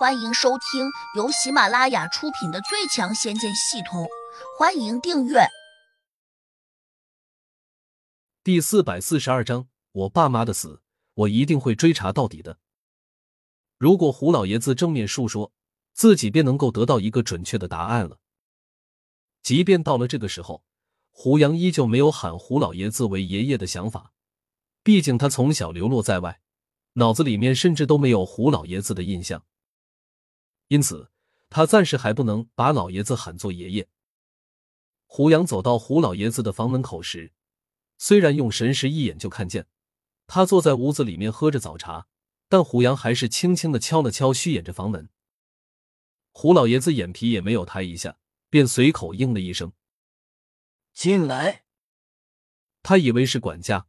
欢迎收听由喜马拉雅出品的《最强仙剑系统》，欢迎订阅。第四百四十二章，我爸妈的死，我一定会追查到底的。如果胡老爷子正面述说，自己便能够得到一个准确的答案了。即便到了这个时候，胡杨依旧没有喊胡老爷子为爷爷的想法，毕竟他从小流落在外，脑子里面甚至都没有胡老爷子的印象。因此，他暂时还不能把老爷子喊作爷爷。胡杨走到胡老爷子的房门口时，虽然用神识一眼就看见他坐在屋子里面喝着早茶，但胡杨还是轻轻的敲了敲虚掩着房门。胡老爷子眼皮也没有抬一下，便随口应了一声：“进来。”他以为是管家，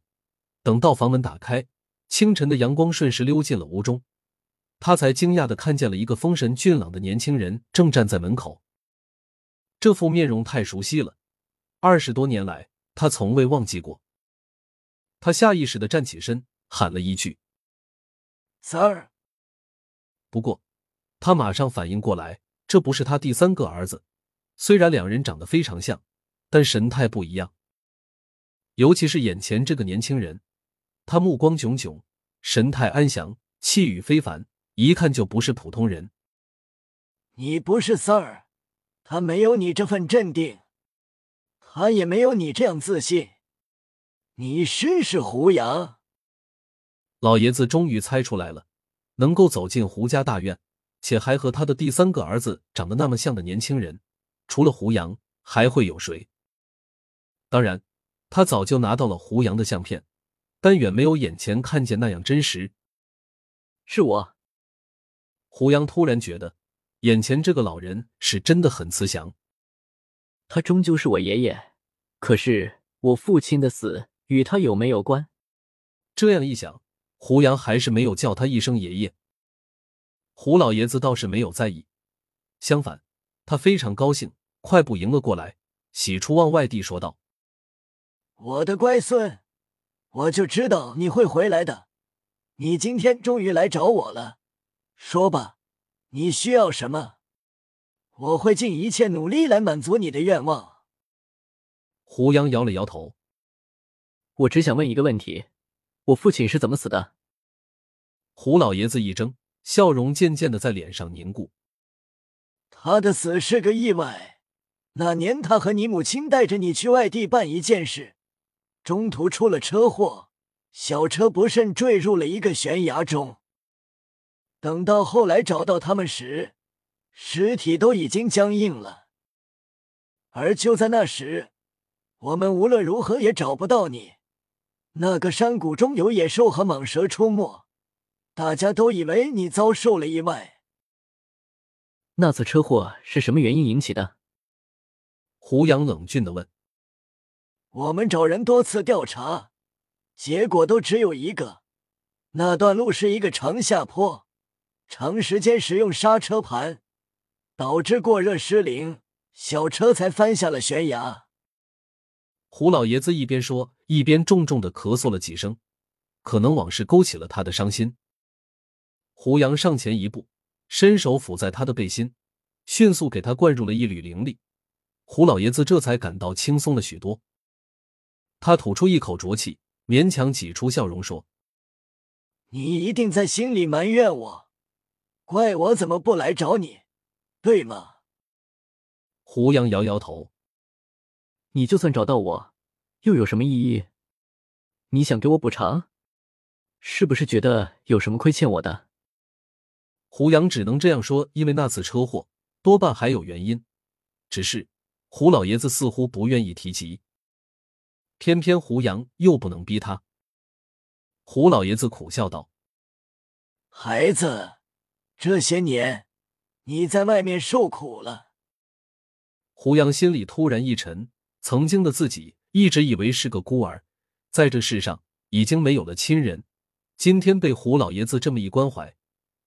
等到房门打开，清晨的阳光顺势溜进了屋中。他才惊讶的看见了一个丰神俊朗的年轻人正站在门口，这副面容太熟悉了，二十多年来他从未忘记过。他下意识的站起身，喊了一句：“Sir。”不过，他马上反应过来，这不是他第三个儿子。虽然两人长得非常像，但神态不一样。尤其是眼前这个年轻人，他目光炯炯，神态安详，气宇非凡。一看就不是普通人。你不是 Sir，他没有你这份镇定，他也没有你这样自信。你真是胡杨。老爷子终于猜出来了，能够走进胡家大院，且还和他的第三个儿子长得那么像的年轻人，除了胡杨，还会有谁？当然，他早就拿到了胡杨的相片，但远没有眼前看见那样真实。是我。胡杨突然觉得，眼前这个老人是真的很慈祥。他终究是我爷爷，可是我父亲的死与他有没有关？这样一想，胡杨还是没有叫他一声爷爷。胡老爷子倒是没有在意，相反，他非常高兴，快步迎了过来，喜出望外地说道：“我的乖孙，我就知道你会回来的，你今天终于来找我了。”说吧，你需要什么？我会尽一切努力来满足你的愿望。胡杨摇了摇头，我只想问一个问题：我父亲是怎么死的？胡老爷子一怔，笑容渐渐的在脸上凝固。他的死是个意外。那年他和你母亲带着你去外地办一件事，中途出了车祸，小车不慎坠入了一个悬崖中。等到后来找到他们时，尸体都已经僵硬了。而就在那时，我们无论如何也找不到你。那个山谷中有野兽和蟒蛇出没，大家都以为你遭受了意外。那次车祸是什么原因引起的？胡杨冷峻的问。我们找人多次调查，结果都只有一个：那段路是一个长下坡。长时间使用刹车盘，导致过热失灵，小车才翻下了悬崖。胡老爷子一边说，一边重重的咳嗽了几声，可能往事勾起了他的伤心。胡杨上前一步，伸手抚在他的背心，迅速给他灌入了一缕灵力。胡老爷子这才感到轻松了许多。他吐出一口浊气，勉强挤出笑容说：“你一定在心里埋怨我。”怪我怎么不来找你，对吗？胡杨摇摇头。你就算找到我，又有什么意义？你想给我补偿？是不是觉得有什么亏欠我的？胡杨只能这样说，因为那次车祸多半还有原因，只是胡老爷子似乎不愿意提及。偏偏胡杨又不能逼他。胡老爷子苦笑道：“孩子。”这些年，你在外面受苦了。胡杨心里突然一沉，曾经的自己一直以为是个孤儿，在这世上已经没有了亲人。今天被胡老爷子这么一关怀，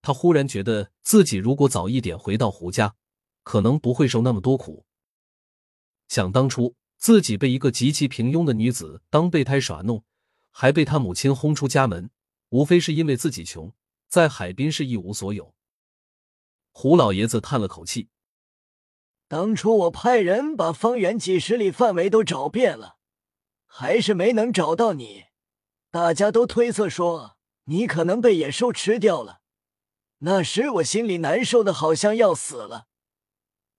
他忽然觉得自己如果早一点回到胡家，可能不会受那么多苦。想当初，自己被一个极其平庸的女子当备胎耍弄，还被他母亲轰出家门，无非是因为自己穷，在海滨是一无所有。胡老爷子叹了口气：“当初我派人把方圆几十里范围都找遍了，还是没能找到你。大家都推测说你可能被野兽吃掉了。那时我心里难受的好像要死了。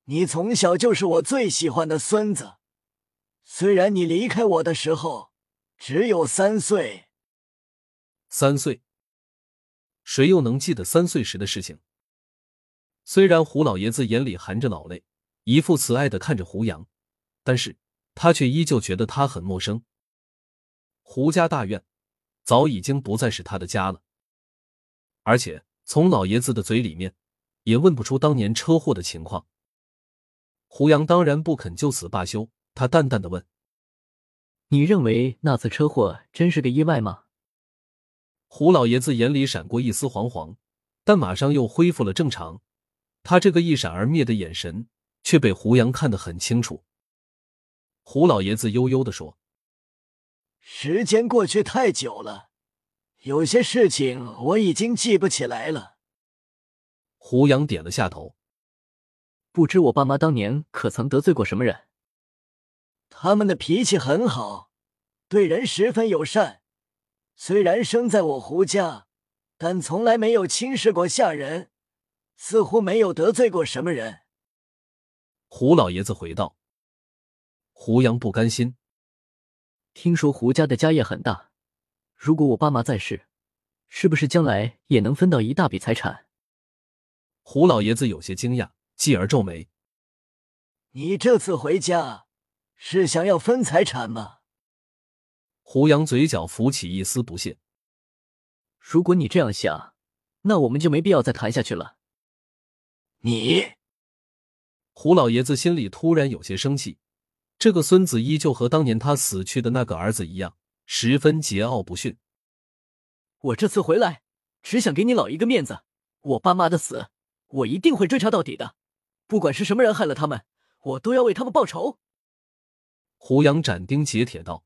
你从小就是我最喜欢的孙子，虽然你离开我的时候只有三岁。三岁，谁又能记得三岁时的事情？”虽然胡老爷子眼里含着老泪，一副慈爱的看着胡杨，但是他却依旧觉得他很陌生。胡家大院早已经不再是他的家了，而且从老爷子的嘴里面也问不出当年车祸的情况。胡杨当然不肯就此罢休，他淡淡的问：“你认为那次车祸真是个意外吗？”胡老爷子眼里闪过一丝惶惶，但马上又恢复了正常。他这个一闪而灭的眼神，却被胡杨看得很清楚。胡老爷子悠悠的说：“时间过去太久了，有些事情我已经记不起来了。”胡杨点了下头。不知我爸妈当年可曾得罪过什么人？他们的脾气很好，对人十分友善。虽然生在我胡家，但从来没有轻视过下人。似乎没有得罪过什么人。胡老爷子回道：“胡杨不甘心，听说胡家的家业很大，如果我爸妈在世，是不是将来也能分到一大笔财产？”胡老爷子有些惊讶，继而皱眉：“你这次回家是想要分财产吗？”胡杨嘴角浮起一丝不屑：“如果你这样想，那我们就没必要再谈下去了。”你，胡老爷子心里突然有些生气。这个孙子依旧和当年他死去的那个儿子一样，十分桀骜不驯。我这次回来，只想给你老一个面子。我爸妈的死，我一定会追查到底的。不管是什么人害了他们，我都要为他们报仇。胡杨斩钉截铁道。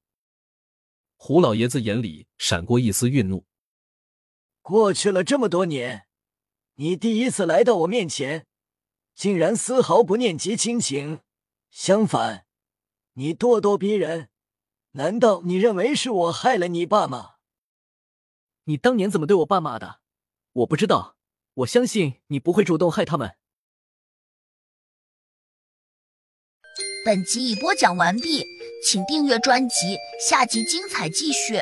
胡老爷子眼里闪过一丝愠怒。过去了这么多年。你第一次来到我面前，竟然丝毫不念及亲情，相反，你咄咄逼人。难道你认为是我害了你爸吗？你当年怎么对我爸妈的？我不知道。我相信你不会主动害他们。本集已播讲完毕，请订阅专辑，下集精彩继续。